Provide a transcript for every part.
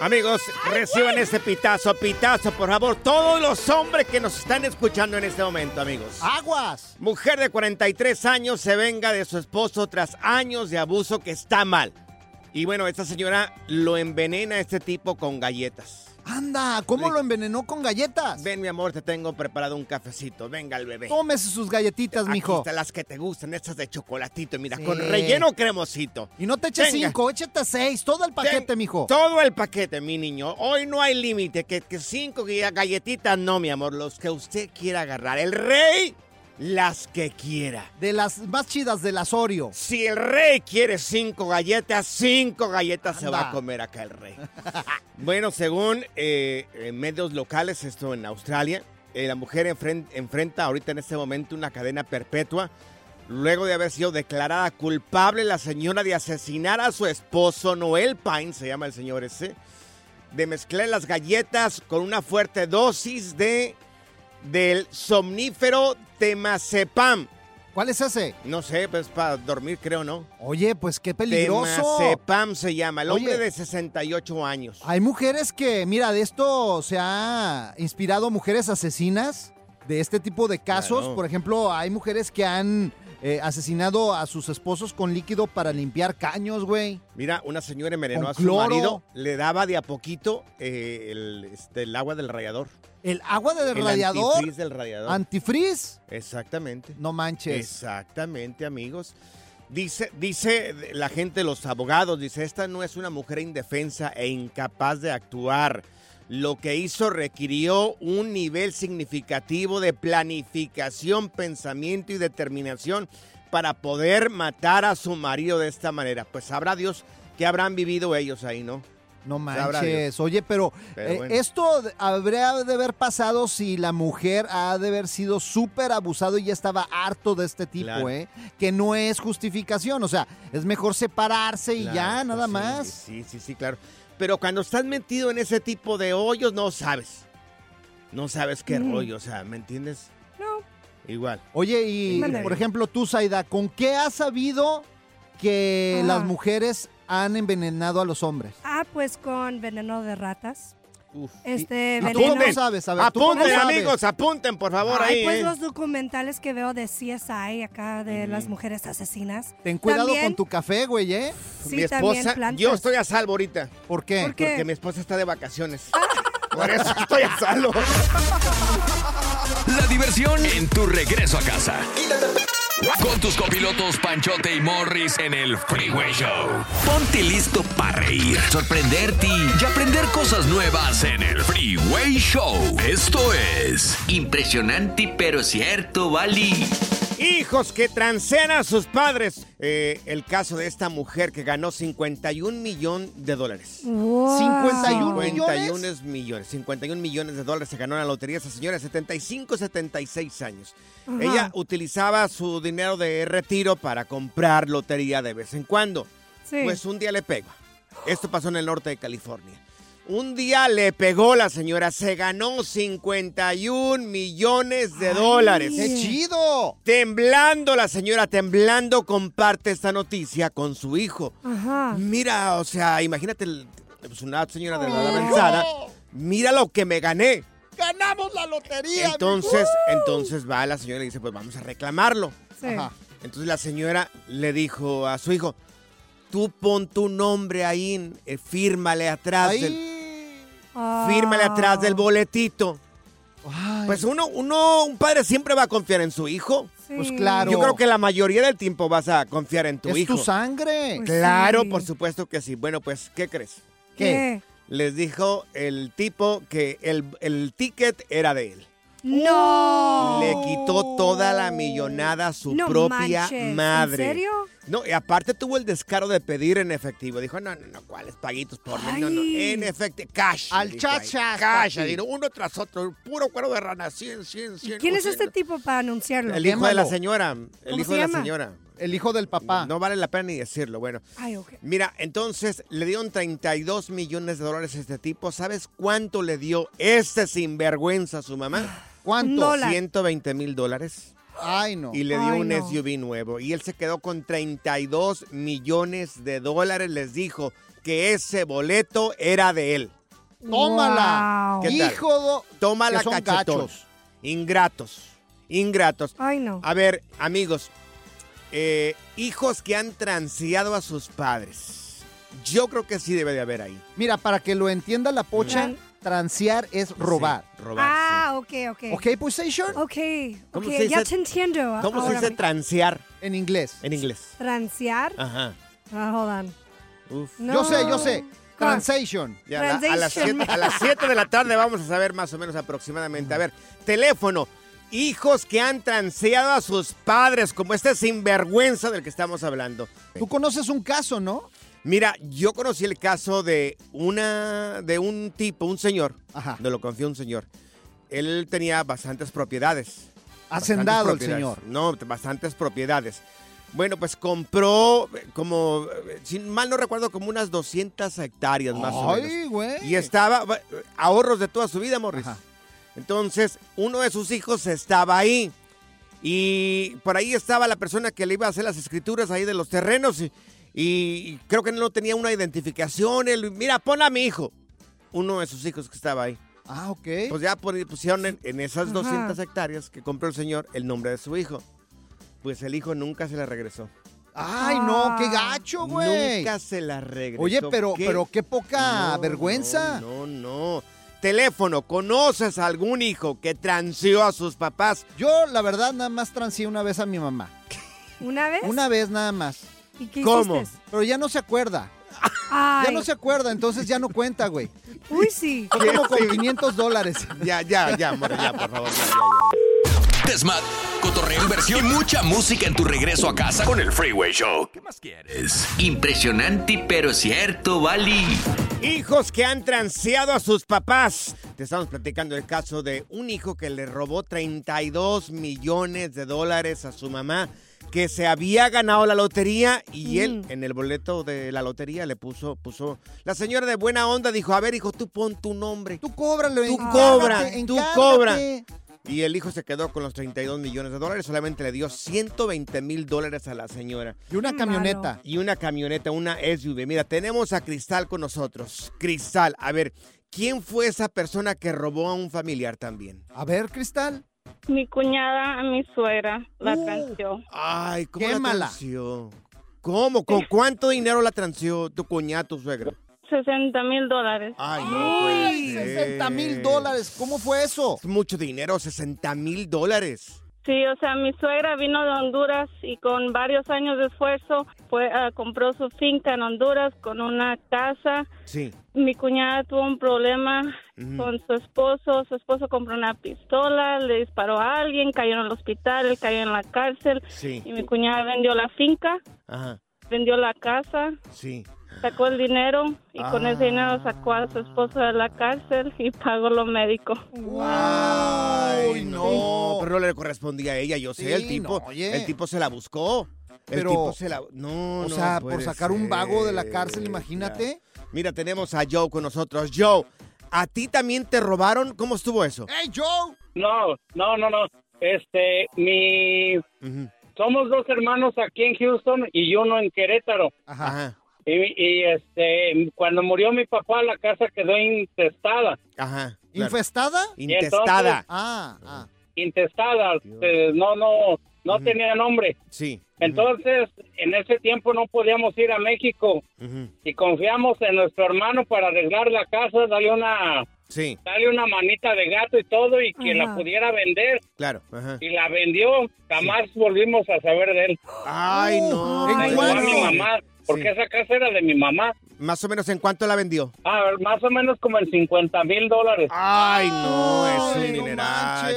Amigos, reciban este pitazo, pitazo, por favor. Todos los hombres que nos están escuchando en este momento, amigos. Aguas. Mujer de 43 años se venga de su esposo tras años de abuso que está mal. Y bueno, esta señora lo envenena a este tipo con galletas. Anda, ¿cómo lo envenenó con galletas? Ven, mi amor, te tengo preparado un cafecito. Venga, el bebé. Tómese sus galletitas, Aquí mijo. están las que te gustan, estas de chocolatito. Mira, Sí. con relleno cremosito. Y no te eches Venga. cinco, échate seis, todo el paquete, Ten- mijo. Todo el paquete, mi niño. Hoy no hay límite. Que, que cinco galletitas, no, mi amor. Los que usted quiera agarrar. El rey, las que quiera. De las más chidas del Asorio. Si el rey quiere cinco galletas, cinco galletas se va a comer acá el rey. bueno, según eh, eh, medios locales, esto en Australia, eh, la mujer enfren- enfrenta ahorita en este momento una cadena perpetua. Luego de haber sido declarada culpable la señora de asesinar a su esposo, Noel Pine, se llama el señor ese, de mezclar las galletas con una fuerte dosis de del somnífero temazepam. ¿Cuál es ese? No sé, pues para dormir creo, ¿no? Oye, pues qué peligroso. Temazepam se llama, el hombre Oye. de 68 años. Hay mujeres que, mira, de esto se ha inspirado mujeres asesinas de este tipo de casos. Claro. Por ejemplo, hay mujeres que han eh, asesinado a sus esposos con líquido para limpiar caños, güey. Mira, una señora envenenó a su cloro. marido, le daba de a poquito eh, el, este, el agua del radiador. El agua del el radiador. antifreeze del radiador. Antifreeze. Exactamente. No manches. Exactamente, amigos. Dice, dice la gente, los abogados, dice, esta no es una mujer indefensa e incapaz de actuar. Lo que hizo requirió un nivel significativo de planificación, pensamiento y determinación para poder matar a su marido de esta manera. Pues sabrá Dios que habrán vivido ellos ahí, ¿no? No manches. Oye, pero, Pero eh, esto habría de haber pasado si la mujer ha de haber sido súper abusado y ya estaba harto de este tipo, Claro. ¿eh? Que no es justificación. O sea, es mejor separarse y Claro, ya, nada sí, más. Sí, sí, sí, claro. Pero cuando estás metido en ese tipo de hoyos, no sabes. No sabes qué Mm. rollo, o sea, ¿me entiendes? No. Igual. Oye, y por ejemplo, tú, Zaida, ¿con qué has sabido que Ah. las mujeres han envenenado a los hombres? Ah, pues con veneno de ratas. Uf. Este ¿Y tú cómo sabes? A ver, ¿tú apunten, sabes? amigos, apunten, por favor, Ay, ahí. pues ¿eh? los documentales que veo de CSI acá de las mujeres asesinas. Ten cuidado También- con tu café, güey, ¿eh? Sí, Mi esposa, yo estoy a salvo ahorita. ¿Por qué? ¿Por qué? Porque mi esposa está de vacaciones. Por eso estoy a salvo. La diversión en tu regreso a casa. Con tus copilotos Panchote y Morris en el Freeway Show. Ponte listo para reír, sorprenderte y aprender cosas nuevas en el Freeway Show. Esto es impresionante pero cierto, Bali. Hijos que transean a sus padres. Eh, el caso de esta mujer que ganó 51 millones de dólares. Wow. 51 51 millones. millones. 51 millones de dólares se ganó en la lotería esa señora, 75, 76 años. Ajá. Ella utilizaba su dinero de retiro para comprar lotería de vez en cuando. Sí. Pues un día le pegó. Esto pasó en el norte de California. Un día le pegó la señora, se ganó 51 millones de Ay. dólares. ¡Qué chido! Temblando la señora, temblando, comparte esta noticia con su hijo. Ajá. Mira, o sea, imagínate, pues una señora de la edad avanzada. Mira lo que me gané. ¡Ganamos la lotería! Entonces, entonces va la señora y dice, pues vamos a reclamarlo. Sí. Ajá. Entonces la señora le dijo a su hijo, tú pon tu nombre ahí, eh, fírmale atrás del, Fírmale atrás del boletito. Ay, Pues uno, uno, un padre siempre va a confiar en su hijo. Sí. Pues claro. Yo creo que la mayoría del tiempo vas a confiar en tu es hijo. tu sangre. Pues Claro, sí. por supuesto que sí. Bueno, pues, ¿qué crees? ¿Qué? Les dijo el tipo que el, el ticket era de él. No. Le quitó toda la millonada a su No propia manches. madre. ¿En serio? No, y aparte tuvo el descaro de pedir en efectivo. Dijo, no, no, no, ¿cuáles paguitos por mí? No, no, en efectivo, cash. Al chachas, Cash, dijo, uno tras otro, puro cuero de rana, 100, 100, 100. ¿Quién es 80. este tipo para anunciarlo? El hijo de la señora. El ¿Cómo hijo se de la señora. El hijo del papá. No vale la pena ni decirlo. Bueno, Ay, ok. Mira, entonces le dieron 32 millones de dólares a este tipo. ¿Sabes cuánto le dio este sinvergüenza a su mamá? ¿Cuánto? Dólar. 120 mil dólares. Ay, no. Y le dio Ay, un no. SUV nuevo. Y él se quedó con 32 millones de dólares. Les dijo que ese boleto era de él. Tómala. Wow. ¿Qué tal? Hijo do- Toma que la son cachetón. gachos. Ingratos. Ingratos. Ay, no. A ver, amigos, eh, hijos que han transeado a sus padres. Yo creo que sí debe de haber ahí. Mira, para que lo entienda la pocha, transear es robar. Sí, robar, Ah, ok, ok. ¿Ok, Pussation? Ok, ¿Cómo ok, se ya dice- te entiendo. sí. ¿Cómo se dice me- transear En inglés. en inglés? Transear. Ajá. Ah, hold on. Uf. No. Yo sé, yo sé. Ya, Transition. siete, a las 7 de la tarde vamos a saber más o menos aproximadamente. A ver, teléfono. Hijos que han transeado a sus padres, como este sinvergüenza del que estamos hablando. Tú conoces un caso, ¿no? Mira, yo conocí el caso de una de un tipo, un señor, Ajá. de lo confió un señor. Él tenía bastantes propiedades. Hacendado el Bastantes propiedades. señor. No, bastantes propiedades. Bueno, pues compró eh, como, eh, si mal no recuerdo, como unas 200 hectáreas más o menos. Ay, güey. Y estaba, va- ahorros de toda su vida, Morris. Ajá. Entonces, uno de sus hijos estaba ahí. Y por ahí estaba la persona que le iba a hacer las escrituras ahí de los terrenos. Y, y creo que no tenía una identificación. Él, mira, pon a mi hijo. Uno de sus hijos que estaba ahí. Ah, ok. Pues ya pusieron en, en esas Ajá. 200 hectáreas que compró el señor el nombre de su hijo. Pues el hijo nunca se la regresó. Ay, no, qué gacho, güey. Nunca se la regresó. Oye, pero qué, pero qué poca No, vergüenza. No, no, no. Teléfono, ¿conoces a algún hijo que transió a sus papás? Yo, la verdad, nada más transié una vez a mi mamá. ¿Una vez? Una vez nada más. ¿Y qué ¿Cómo? hiciste? Pero ya no se acuerda. Ay, Ya no se acuerda, entonces ya no cuenta, güey. Uy, sí. Fue como con 500 dólares. Ya, ya, ya, amor, ya, por favor. ya, ya, ya. Desmat, cotorreo, inversión y mucha música en tu regreso a casa con el Freeway Show. ¿Qué más quieres? Impresionante pero cierto, Bali. Hijos que han transeado a sus papás. Te estamos platicando el caso de un hijo que le robó 32 millones de dólares a su mamá, que se había ganado la lotería y él Mm. en el boleto de la lotería le puso, puso. La señora de buena onda dijo: A ver, hijo, tú pon tu nombre. Tú cóbrale. Tú cobra, tú cobra. Y el hijo se quedó con los 32 millones de dólares, solamente le dio 120 mil dólares a la señora. Y una camioneta. malo. Y una camioneta, una SUV. Mira, tenemos a Cristal con nosotros. Cristal, a ver, ¿quién fue esa persona que robó a un familiar también? A ver, Cristal. Mi cuñada a mi suegra la Uh. transió. Ay, ¿cómo Quémala. la transió? ¿Cómo? ¿Con cuánto dinero la transió tu cuñada, tu suegra? 60 mil dólares. Ay, no puede Ay, ser. 60 mil dólares. ¿Cómo fue eso? Es mucho dinero, 60 mil dólares. Sí, o sea, mi suegra vino de Honduras y con varios años de esfuerzo fue, ah, compró su finca en Honduras con una casa. Sí. Mi cuñada tuvo un problema Con su esposo. Su esposo compró una pistola, le disparó a alguien, cayó en el hospital, él cayó en la cárcel. Sí. Y mi cuñada vendió la finca, Ajá. vendió la casa, Sí. sacó el dinero y con ese Ah. dinero sacó a su esposo de la cárcel y pagó lo médico. Ay, no. Pero no le correspondía a ella, yo sé, Sí, el tipo, no, oye. el tipo se la buscó. El Pero, tipo se la no, O no sea, por sacar un vago de la cárcel, imagínate. Mira, tenemos a Joe con nosotros. Joe, ¿a ti también te robaron? ¿Cómo estuvo eso? ¡Hey, Joe! No, no, no, no. Este, mi... Somos dos hermanos aquí en Houston y uno en Querétaro. Ajá. Y, y, este, cuando murió mi papá, la casa quedó intestada. Ajá. ¿Infestada? Y entonces- Ah, ah. Intestada. eh, no, no, no tenía nombre. Sí. Entonces, en ese tiempo no podíamos ir a México y confiamos en nuestro hermano para arreglar la casa, darle una, Sí, darle una manita de gato y todo y que la pudiera vender. claro. Ajá. Y la vendió, jamás volvimos a saber de él. Ay, no. Se la llevó a mi mamá, porque Sí. esa casa era de mi mamá. Más o menos en cuánto la vendió. Ah, más o menos como en 50 mil dólares. Ay, no, es un no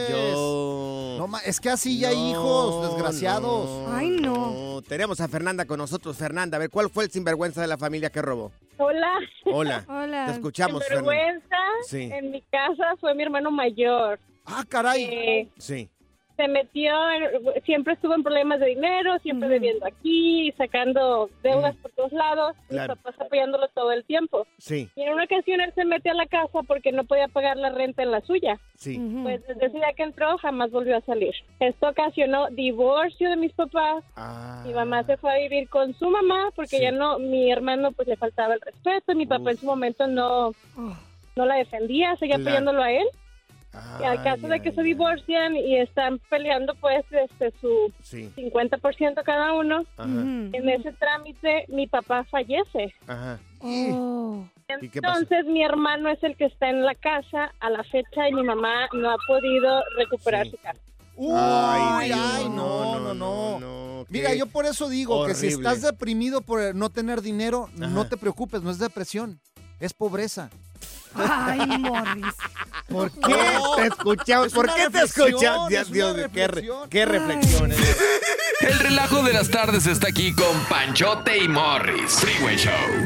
dinerallo. No, ma- es que así ya hay hijos, desgraciados. Ay, no. No, Tenemos a Fernanda con nosotros. Fernanda, a ver, ¿cuál fue el sinvergüenza de la familia que robó? Hola. Hola. Hola. Te escuchamos, Fernanda. vergüenza Sí. en mi casa fue mi hermano mayor. Ah, caray. Eh, Sí. Se metió, siempre estuvo en problemas de dinero, siempre bebiendo aquí, sacando deudas por todos lados, Claro. mis papás apoyándolo todo el tiempo. Sí. Y en una ocasión él se metió a la casa porque no podía pagar la renta en la suya. Sí. Pues desde ese día que entró jamás volvió a salir. Esto ocasionó divorcio de mis papás. Mi mamá se fue a vivir con su mamá porque ya no, mi hermano pues le faltaba el respeto. Mi papá en su momento no, no la defendía, seguía Claro. apoyándolo a él. Y al caso de que se divorcian y están peleando pues este su Sí. 50% cada uno, Ajá. en ese trámite mi papá fallece. Ajá. Entonces ¿Y qué pasó? mi hermano es el que está en la casa a la fecha y mi mamá no ha podido recuperar su casa. Ay, Dios, ay, no, no, no. no. Mira, yo por eso digo que si estás deprimido por no tener dinero, no te preocupes, no es depresión, es pobreza. Ay, Morris. ¿Por qué te escuchamos? Es ¿Por qué te escuchamos? Dios, Dios, qué, re- qué reflexiones. El relajo de las tardes está aquí con Panchote y Morris. Freeway Show.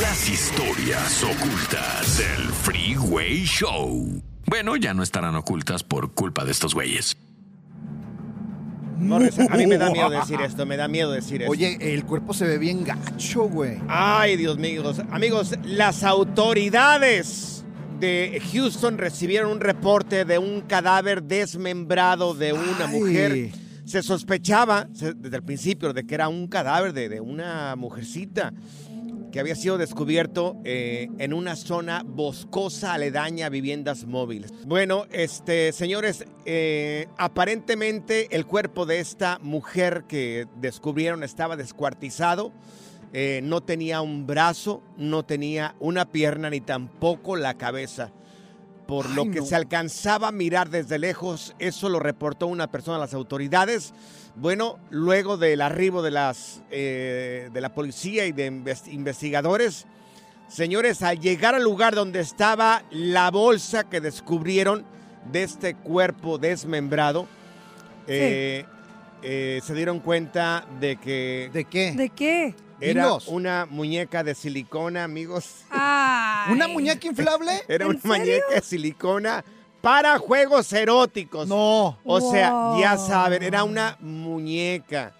las historias ocultas del Freeway Show. Bueno, ya no estarán ocultas por culpa de estos güeyes. Morris, a mí me da miedo decir esto, me da miedo decir esto. Oye, el cuerpo se ve bien gacho, güey. Ay, Dios mío. Amigos, las autoridades de Houston recibieron un reporte de un cadáver desmembrado de una Ay. mujer Se sospechaba se- desde el principio de que era un cadáver de, de una mujercita había sido descubierto eh, en una zona boscosa aledaña a viviendas móviles. Bueno, este, señores, eh, aparentemente el cuerpo de esta mujer que descubrieron estaba descuartizado. eh, no tenía un brazo, no tenía una pierna ni tampoco la cabeza. Por lo que no. se alcanzaba a mirar desde lejos, eso lo reportó una persona a las autoridades. Bueno, luego del arribo de, las, eh, de la policía y de inves- investigadores, señores, al llegar al lugar donde estaba la bolsa que descubrieron de este cuerpo desmembrado, eh, eh, se dieron cuenta de que... ¿De qué? ¿De qué? Era Dinos. una muñeca de silicona, amigos. Ay. ¿Una muñeca inflable? Era ¿En una serio? muñeca de silicona para juegos eróticos. No. O sea, ya saben, era una muñeca.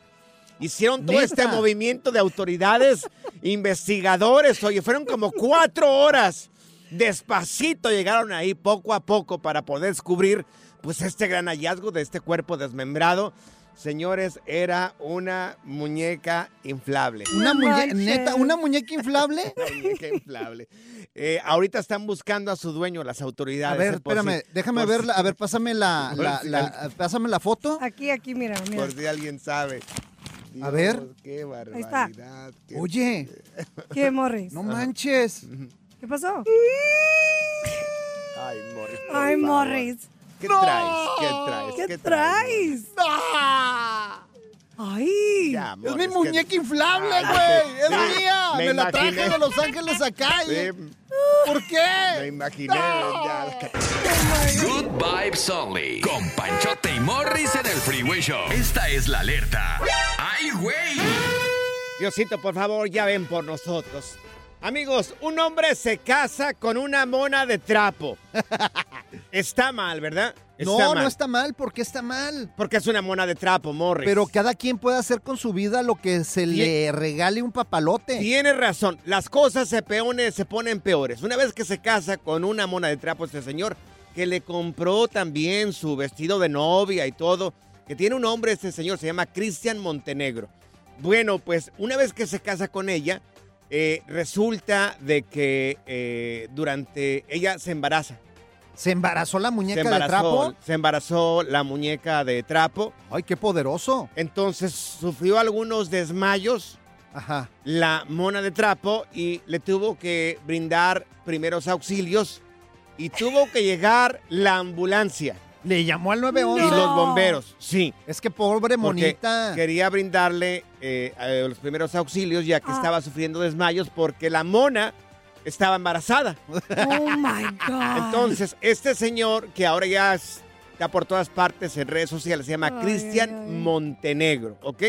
Hicieron todo ¿Neta? este movimiento de autoridades, investigadores, oye, fueron como cuatro horas. Despacito llegaron ahí poco a poco para poder descubrir pues este gran hallazgo de este cuerpo desmembrado. Señores, era una muñeca inflable. ¿Una muñeca, neta, una muñeca inflable? Una muñeca inflable. Eh, ahorita están buscando a su dueño las A autoridades. ver, eh, por espérame, si- déjame verla. si- A ver, pásame la, por la- si la- pásame la foto. Aquí, aquí, mira, mira. Por si alguien sabe. A ver. Qué está. barbaridad. qué- Oye, ¿Qué, Morris? no manches. ¿Qué pasó? Ay, Morris. Ay, favor. Morris. ¿Qué traes? ¿Qué traes? ¿Qué traes? Ay. Ya, Es mi que- muñeca inflable, güey. Es sí, mía. me Me, la traje de Los Ángeles acá. y- Sí, ¿Por me qué? imaginé. ya. Good vibes only. Con Panchote y Morris en el Freeway Show. Esta es la alerta. ¡Ay, güey! Diosito, por favor, ya ven por nosotros. Amigos, un hombre se casa con una mona de trapo. Está mal, ¿verdad? Está No, mal. no está mal. ¿Por qué está mal? Porque es una mona de trapo, Morris. Pero cada quien puede hacer con su vida lo que se le regale un papalote. Tienes razón, las cosas se, peones, se ponen peores. Una vez que se casa con una mona de trapo este señor, que le compró también su vestido de novia y todo, que tiene un nombre este señor, se llama Cristian Montenegro. Bueno, pues una vez que se casa con ella, eh, resulta de que eh, durante ella se embaraza. ¿Se embarazó la muñeca de trapo? se embarazó la muñeca de trapo. Ay, qué poderoso. Entonces sufrió algunos desmayos Ajá. la mona de trapo y le tuvo que brindar primeros auxilios y tuvo que llegar la ambulancia Le llamó al y 911. los bomberos. Sí. Es que pobre Porque monita. quería brindarle eh, los primeros auxilios ya que Ah. estaba sufriendo desmayos porque la mona estaba embarazada. Oh my God. Entonces, este señor que ahora ya es- está por todas partes en redes sociales se llama Cristian. Montenegro, ¿ok?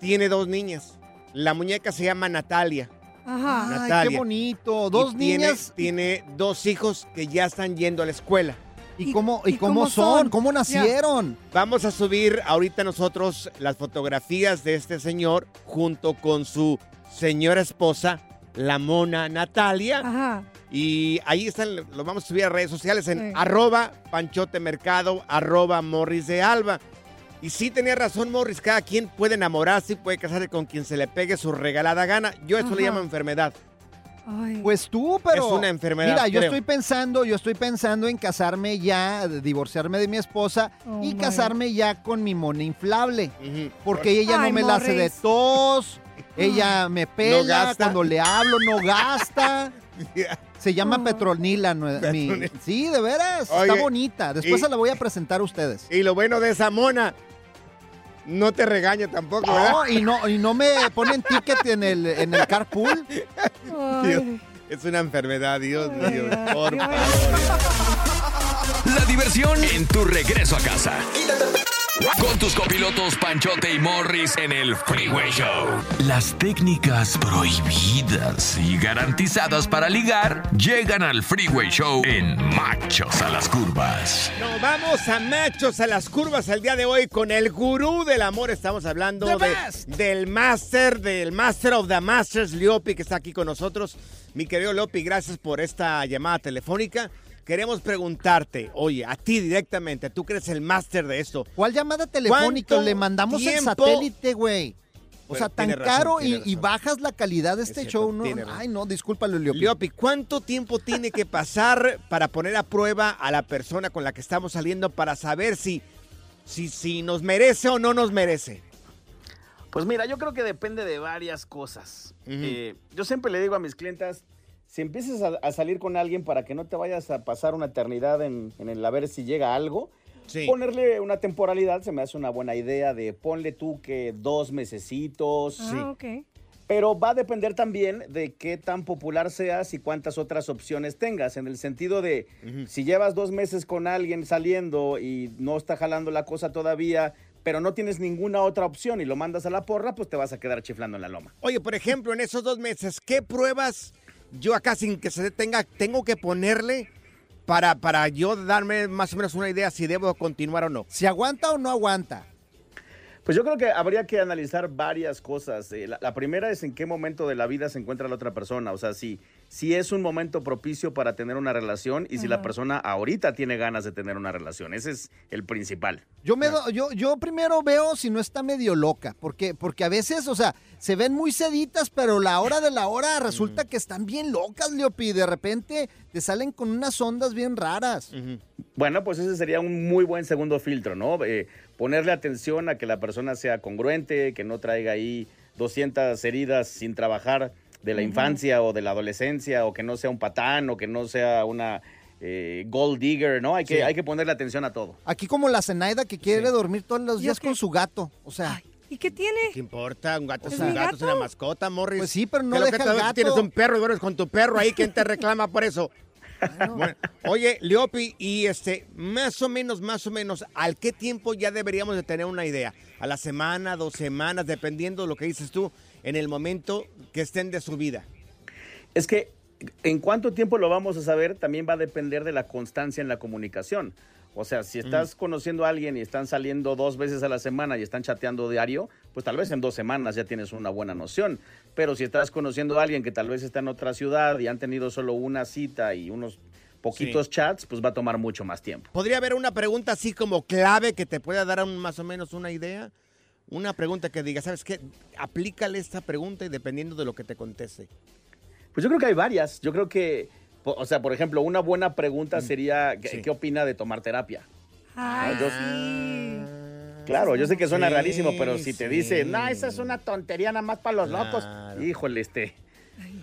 Tiene dos niñas. La muñeca se llama Natalia. Ajá. Ay, Natalia. qué bonito. Dos Y niñas. Tiene, dos hijos que ya están yendo a la escuela. ¿Y, ¿Y- cómo, ¿Y y cómo cómo son? son? ¿Cómo nacieron? Vamos a subir ahorita nosotros las fotografías de este señor junto con su señora esposa, la mona Natalia. Ajá. Y ahí están, lo vamos a subir a redes sociales en Sí. arroba panchote mercado, arroba morris de alba. Y sí tenía razón Morris, cada quien puede enamorarse y puede casarse con quien se le pegue su regalada gana. Yo eso le llamo enfermedad. Ay. Pues tú, pero. Es una enfermedad, Mira, yo creo. estoy pensando, yo estoy pensando en casarme ya, divorciarme de mi esposa Oh, y my. casarme ya con mi mona inflable. Ujú. Porque ella no me la hace de Morris. tos, ella me pela, gasta. cuando le hablo no gasta. Se llama Oh. Petronila. no- mi- sí, de veras, Oye, está bonita. Después y- se la voy a presentar a ustedes. Y lo bueno de esa mona, no te regaña tampoco, ¿verdad? No, y no, y no me ponen ticket en el, en el carpool. Es una enfermedad, Dios mío. Por favor. La diversión en tu regreso a casa. Con tus copilotos Panchote y Morris en el Freeway Show. Las técnicas prohibidas y garantizadas para ligar llegan al Freeway Show en Machos a las Curvas. Nos vamos a machos a las curvas el día de hoy con el gurú del amor. Estamos hablando de- del Master, del Master of the Masters, Leopi, que está aquí con nosotros. Mi querido Leopi, gracias por esta llamada telefónica. Queremos preguntarte, oye, a ti directamente, tú que eres el máster de esto. ¿Cuál llamada telefónica? ¿Cuánto Le mandamos el satélite, güey. O sea, tan razón, caro y, bajas la calidad de este cierto, show, ¿no? Ay, no, discúlpalo, Leopi. Leopi, ¿cuánto tiempo tiene que pasar para poner a prueba a la persona con la que estamos saliendo para saber si, si, si nos merece o no nos merece? Pues mira, yo creo que depende de varias cosas. Eh, yo siempre le digo a mis clientas, si empiezas a, a salir con alguien para que no te vayas a pasar una eternidad en, en el a ver si llega algo, ponerle una temporalidad se me hace una buena idea de ponle tú que dos mesecitos. Ah, ok. Pero va a depender también de qué tan popular seas y cuántas otras opciones tengas. En el sentido de, si llevas dos meses con alguien saliendo y no está jalando la cosa todavía, pero no tienes ninguna otra opción y lo mandas a la porra, pues te vas a quedar chiflando en la loma. Oye, por ejemplo, en esos dos meses, ¿qué pruebas yo acá sin que se tenga, tengo que ponerle para, para yo darme más o menos una idea si debo continuar o no? ¿Si aguanta o no aguanta? Pues yo creo que habría que analizar varias cosas. Eh, la, la primera es en qué momento de la vida se encuentra la otra persona. O sea, si, si es un momento propicio para tener una relación y si la persona ahorita tiene ganas de tener una relación. Ese es el principal. Yo, me do- yo, yo primero veo si no está medio loca, porque, porque a veces, o sea, se ven muy seditas, pero la hora de la hora resulta que están bien locas, Leopi. De repente te salen con unas ondas bien raras. Bueno, pues ese sería un muy buen segundo filtro, ¿no? Eh, ponerle atención a que la persona sea congruente, que no traiga ahí 200 heridas sin trabajar de la infancia o de la adolescencia, o que no sea un patán, o que no sea una eh, gold digger, ¿no? Hay que, Sí. hay que ponerle atención a todo. Aquí como la Zenaida que quiere dormir todos los días con su gato. O sea, ¿Y qué tiene? ¿Qué importa? Un gato ¿Es un gato, es una mascota, Morris. Pues sí, pero no Que lo que deja te- el gato. Tienes un perro y duermes con tu perro ahí, ¿quién te reclama por eso? Bueno, oye, Leopi, y este, más o menos, más o menos, ¿al qué tiempo ya deberíamos de tener una idea? ¿A la semana, dos semanas, dependiendo de lo que dices tú, en el momento que estén de su vida? Es que en cuánto tiempo lo vamos a saber también va a depender de la constancia en la comunicación. O sea, si estás conociendo a alguien y están saliendo dos veces a la semana y están chateando diario, pues tal vez en dos semanas ya tienes una buena noción. Pero si estás conociendo a alguien que tal vez está en otra ciudad y han tenido solo una cita y unos poquitos Sí. chats, pues va a tomar mucho más tiempo. ¿Podría haber una pregunta así como clave que te pueda dar un- más o menos una idea? Una pregunta que diga, ¿sabes qué? Aplícale esta pregunta y dependiendo de lo que te conteste. Pues yo creo que hay varias. Yo creo que, o sea, por ejemplo, una buena pregunta Mm. sería, ¿qué, qué opina de tomar terapia? Ay, yo- sí. Claro, yo sé que suena Sí, rarísimo, pero si te dice, no, esa es una tontería nada más para los locos, híjole, este.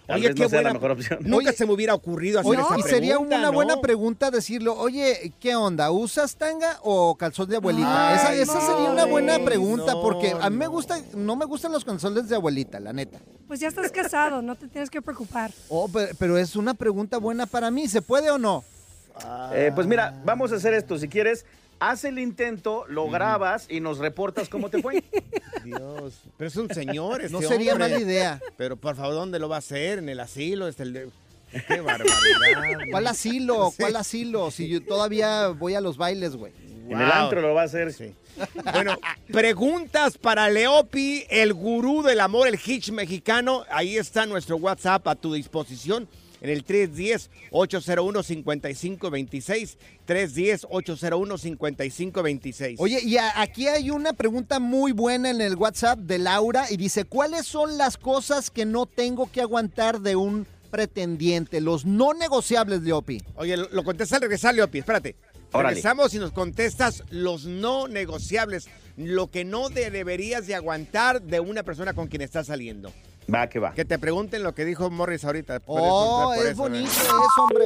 Tal Oye, vez qué no sea la buena- mejor opción. Nunca se me hubiera ocurrido hacer Oye, esa y pregunta, sería una ¿no? buena pregunta decirlo, oye, ¿qué onda? ¿Usas tanga o calzón de abuelita? Ay, esa esa no, sería una buena pregunta no, porque a mí me gusta, no me gustan los calzones de abuelita, la neta. Pues ya estás casado, no te tienes que preocupar. Oh, pero, pero es una pregunta buena para mí, ¿se puede o no? Eh, pues mira, vamos a hacer esto. Si quieres, haz el intento, lo grabas y nos reportas cómo te fue. Dios, pero es un señor este No sería hombre. mala idea. Pero por favor, ¿dónde lo va a hacer? ¿En el asilo? Este, el de- Qué barbaridad. ¿Cuál asilo? Sí. ¿Cuál asilo? Si yo todavía voy a los bailes, güey. En el Wow. antro lo va a hacer. Bueno, preguntas para Leopi, el gurú del amor, el hitch mexicano. Ahí está nuestro WhatsApp a tu disposición en el 310-801-5526. 310-801-5526. Oye, y a- aquí hay una pregunta muy buena en el WhatsApp de Laura y dice, ¿cuáles son las cosas que no tengo que aguantar de un pretendiente? Los no negociables, Leopi. Oye, lo, lo contesta al regresar, Leopi, espérate. Órale. Regresamos y nos contestas los no negociables, lo que no de- deberías de aguantar de una persona con quien estás saliendo. Va, que va. Que te pregunten lo que dijo Morris ahorita. Puedes Oh, preguntar por es eso, bonito ¿eh? eso, hombre.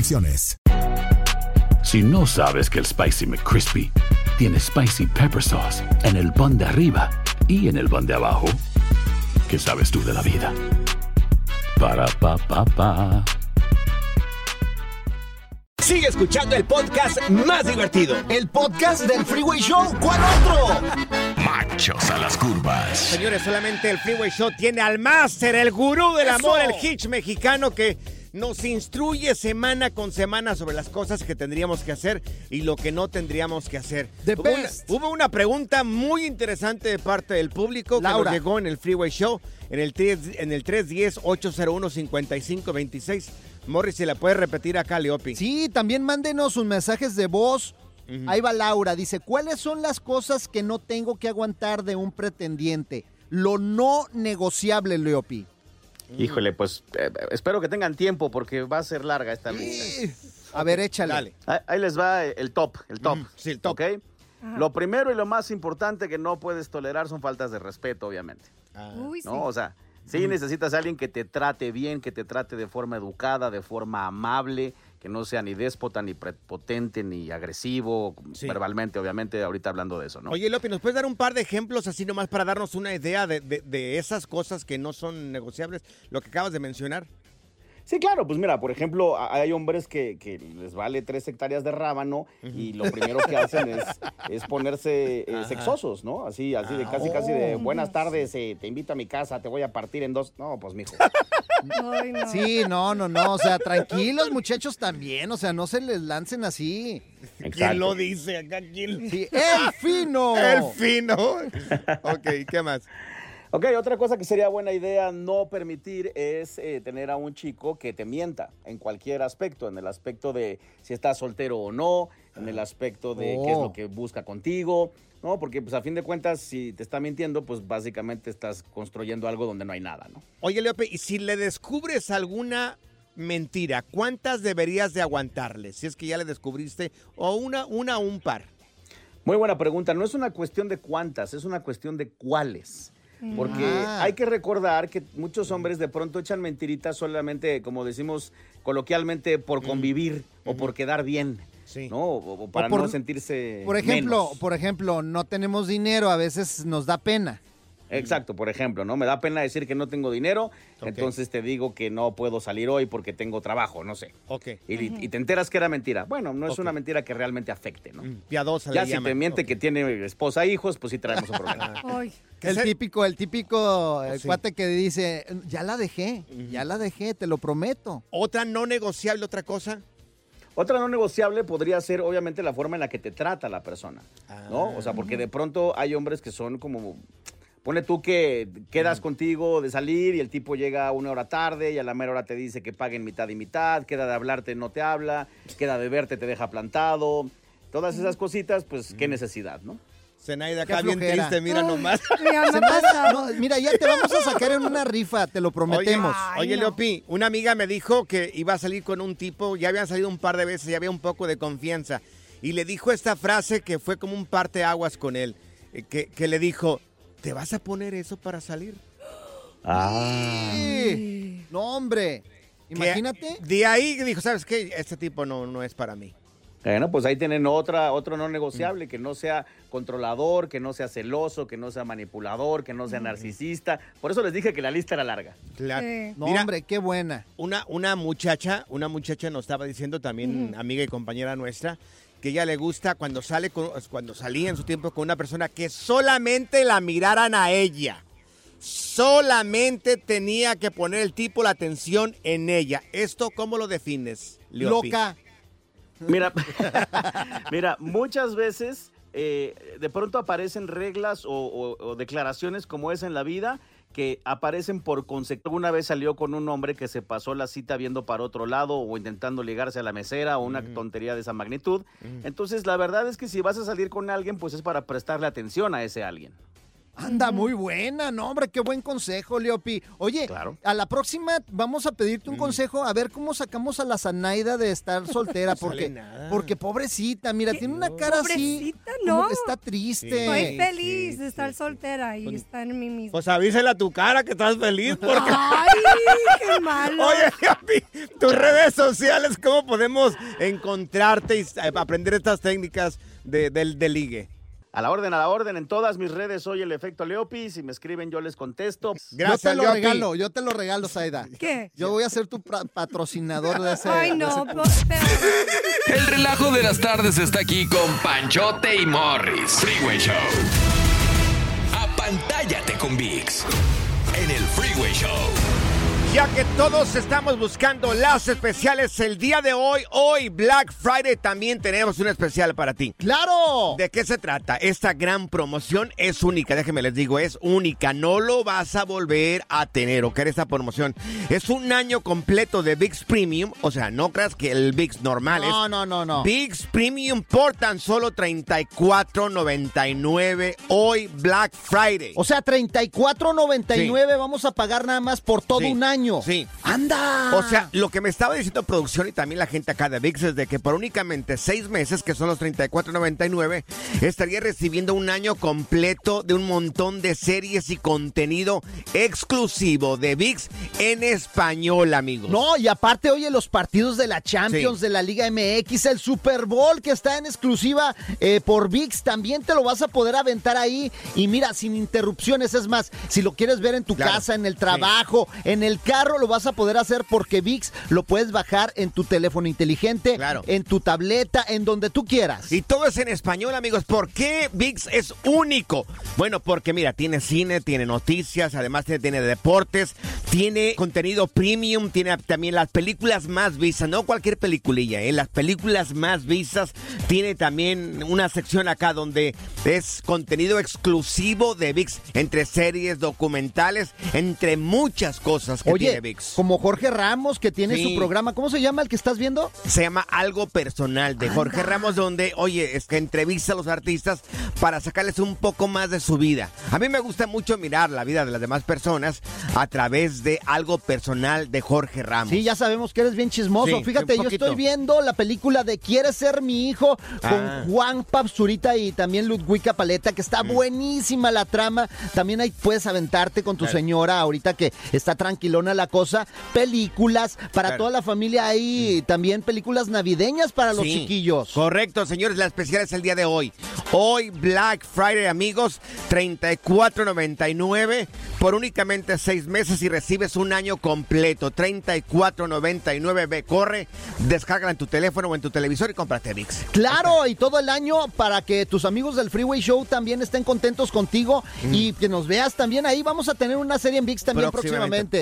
Si no sabes que el Spicy McCrispy tiene Spicy Pepper Sauce en el pan de arriba y en el pan de abajo, ¿qué sabes tú de la vida? Para, pa, pa, pa. Sigue escuchando el podcast más divertido. El podcast del Freeway Show. ¿Cuál otro? Machos a las curvas. Señores, solamente el Freeway Show tiene al máster, el gurú del amor, el hitch mexicano que nos instruye semana con semana sobre las cosas que tendríamos que hacer y lo que no tendríamos que hacer. hubo, una, hubo una pregunta muy interesante de parte del público que Laura. nos llegó en el Freeway Show en el, 3 en el 310-801-5526. Morris, si la puedes repetir acá, Leopi. Sí, también mándenos sus mensajes de voz. Ahí va Laura, dice, ¿cuáles son las cosas que no tengo que aguantar de un pretendiente? Lo no negociable, Leopi. Híjole, pues eh, espero que tengan tiempo porque va a ser larga esta lista. A ver, échale. Ahí, ahí les va el top, el top. Sí, el top. ¿ok? Lo primero y lo más importante que no puedes tolerar son faltas de respeto, obviamente. Uy, sí. ¿No? O sea, sí necesitas a alguien que te trate bien, que te trate de forma educada, de forma amable, que no sea ni déspota, ni prepotente, ni agresivo, verbalmente, obviamente, ahorita hablando de eso, ¿no? Oye, Leopi, ¿nos puedes dar un par de ejemplos así nomás para darnos una idea de, de- de esas cosas que no son negociables? Lo que acabas de mencionar. Sí, claro, pues mira, por ejemplo, hay hombres que, que les vale tres hectáreas de rábano y lo primero que hacen es, es ponerse eh, sexosos, ¿no? Así, así de Ah, casi, casi de oh. buenas tardes, eh, te invito a mi casa, te voy a partir en dos. No, pues mijo. Ay, no. Sí, no, no, no, o sea, tranquilos muchachos también, o sea, no se les lancen así. ¿Quién lo dice acá? ¿Quién? Sí, el fino. El fino. ok, ¿qué más? Ok, otra cosa que sería buena idea no permitir es eh, tener a un chico que te mienta en cualquier aspecto, en el aspecto de si estás soltero o no, en el aspecto de qué es Oh. lo que busca contigo, ¿no? Porque pues a fin de cuentas si te está mintiendo, pues básicamente estás construyendo algo donde no hay nada, ¿no? Oye, Leopi, y si le descubres alguna mentira, ¿cuántas deberías de aguantarle? Si es que ya le descubriste, o una, una o un par. Muy buena pregunta. No es una cuestión de cuántas, es una cuestión de cuáles. Porque Ah. hay que recordar que muchos hombres de pronto echan mentiritas solamente, como decimos coloquialmente, por convivir o por quedar bien. ¿no? O, o para O por- no sentirse. Por ejemplo, menos. por ejemplo, no tenemos dinero, a veces nos da pena. Exacto, por ejemplo, ¿no? Me da pena decir que no tengo dinero, entonces te digo que no puedo salir hoy porque tengo trabajo, no sé. Ok. Y, y te enteras que era mentira. Bueno, no es una mentira que realmente afecte, ¿no? Piadosa Ya le si llaman. te miente que tiene esposa e hijos, pues sí traemos un problema. Ay. El típico, el típico el Sí. cuate que dice, ya la dejé, ya la dejé, te lo prometo. ¿Otra no negociable, otra cosa? Otra no negociable podría ser, obviamente, la forma en la que te trata la persona, ¿no? O sea, porque de pronto hay hombres que son como... Pone tú que quedas contigo de salir y el tipo llega una hora tarde y a la mera hora te dice que paguen mitad y mitad, queda de hablarte, no te habla, queda de verte, te deja plantado. Todas esas cositas, pues, qué necesidad, ¿no? Zenaida acá bien triste, mira nomás. Hace- pasado. no, mira, ya te vamos a sacar en una rifa, te lo prometemos. Oye, oye, Leopi, una amiga me dijo que iba a salir con un tipo, ya habían salido un par de veces, ya había un poco de confianza. Y le dijo esta frase que fue como un parteaguas con él, eh, que, que le dijo, ¿te vas a poner eso para salir? Sí. No, hombre. Que Imagínate. De ahí dijo, ¿sabes qué? Este tipo no, no es para mí. Bueno, pues ahí tienen otra, otro no negociable, que no sea controlador, que no sea celoso, que no sea manipulador, que no sea narcisista. Por eso les dije que la lista era larga. Claro. Sí. No, Mira, hombre, qué buena. Una, una muchacha, una muchacha nos estaba diciendo también, amiga y compañera nuestra, que ella le gusta cuando sale con- cuando salía en su tiempo con una persona que solamente la miraran a ella. Solamente tenía que poner el tipo la atención en ella. ¿Esto cómo lo defines, Leopi? Loca. Mira, mira, muchas veces eh, de pronto aparecen reglas o, o- o declaraciones como esa en la vida que aparecen por consecuencia. Una vez salió con un hombre que se pasó la cita viendo para otro lado o intentando ligarse a la mesera o una tontería de esa magnitud. Entonces, la verdad es que si vas a salir con alguien, pues es para prestarle atención a ese alguien. Anda, muy buena, no, hombre, qué buen consejo, Leopi. Oye, a la próxima vamos a pedirte un consejo, a ver cómo sacamos a la Zanaida de estar soltera, porque, porque pobrecita, mira, tiene una cara así, Pobrecita, no. está triste. Estoy feliz de estar soltera y estar en mí misma. Pues avísale a tu cara que estás feliz porque... ¡Ay, qué malo! Oye, Leopi, tus redes sociales, ¿cómo podemos encontrarte y aprender estas técnicas de, del, del ligue? A la orden, a la orden, en todas mis redes soy el efecto Leopi. Si me escriben, yo les contesto. yo te lo regalo, yo te lo regalo, Zaida. ¿Qué? Yo voy a ser tu patrocinador de ese. Ay, no, ese- pero- El relajo de las tardes está aquí con Panchote y Morris. Freeway Show. Apantállate con VIX. En el Freeway Show. Ya que todos estamos buscando las especiales el día de hoy, hoy Black Friday también tenemos un especial para ti. ¡Claro! ¿De qué se trata? Esta gran promoción es única, déjenme les digo, es única. No lo vas a volver a tener, ¿ok? Esta promoción es un año completo de VIX Premium, o sea, no creas que el VIX normal es. No, no, no, no. VIX Premium por tan solo 34.99 hoy Black Friday. O sea, 34.99 vamos a pagar nada más por todo Sí. un año. Sí. ¡Anda! O sea, lo que me estaba diciendo producción y también la gente acá de VIX es de que por únicamente seis meses, que son los 34.99, estaría recibiendo un año completo de un montón de series y contenido exclusivo de VIX en español, amigos. No, y aparte, oye, los partidos de la Champions, Sí. de la Liga MX, el Super Bowl que está en exclusiva eh, por VIX, también te lo vas a poder aventar ahí. Y mira, sin interrupciones, es más, si lo quieres ver en tu Claro. casa, en el trabajo, en el carro, lo vas a poder hacer porque VIX lo puedes bajar en tu teléfono inteligente, en tu tableta, en donde tú quieras. Y todo es en español, amigos. ¿Por qué VIX es único? Bueno, porque mira, tiene cine, tiene noticias, además tiene, deportes, tiene contenido premium, tiene también las películas más vistas, no cualquier peliculilla, ¿eh? las películas más vistas. Tiene también una sección acá donde es contenido exclusivo de VIX, entre series, documentales, entre muchas cosas que Oye, VIX. como Jorge Ramos, que tiene Sí. su programa, ¿cómo se llama el que estás viendo? Se llama Algo Personal de Jorge Ramos, donde, oye, es que entrevista a los artistas para sacarles un poco más de su vida. A mí me gusta mucho mirar la vida de las demás personas a través de Algo Personal de Jorge Ramos. Sí, ya sabemos que eres bien chismoso. Sí, Fíjate, un yo poquito. estoy viendo la película de Quieres ser mi hijo con Ah. Juan Papzurita y también Ludwika Paleta, que está buenísima la trama. También ahí puedes aventarte con tu Claro. señora ahorita que está tranquilona la cosa. Películas para Claro. toda la familia ahí, también películas navideñas para los Sí, chiquillos. Correcto, señores, la especial es el día de hoy. Hoy Black Friday, amigos, 34.99 por únicamente seis meses y recibes un año completo. 34.99, ve, corre, descárgala en tu teléfono o en tu televisor y cómprate VIX. Claro, y todo el año para que tus amigos del Freeway Show también estén contentos contigo y que nos veas también ahí. Vamos a tener una serie en VIX también próximamente. Próximamente.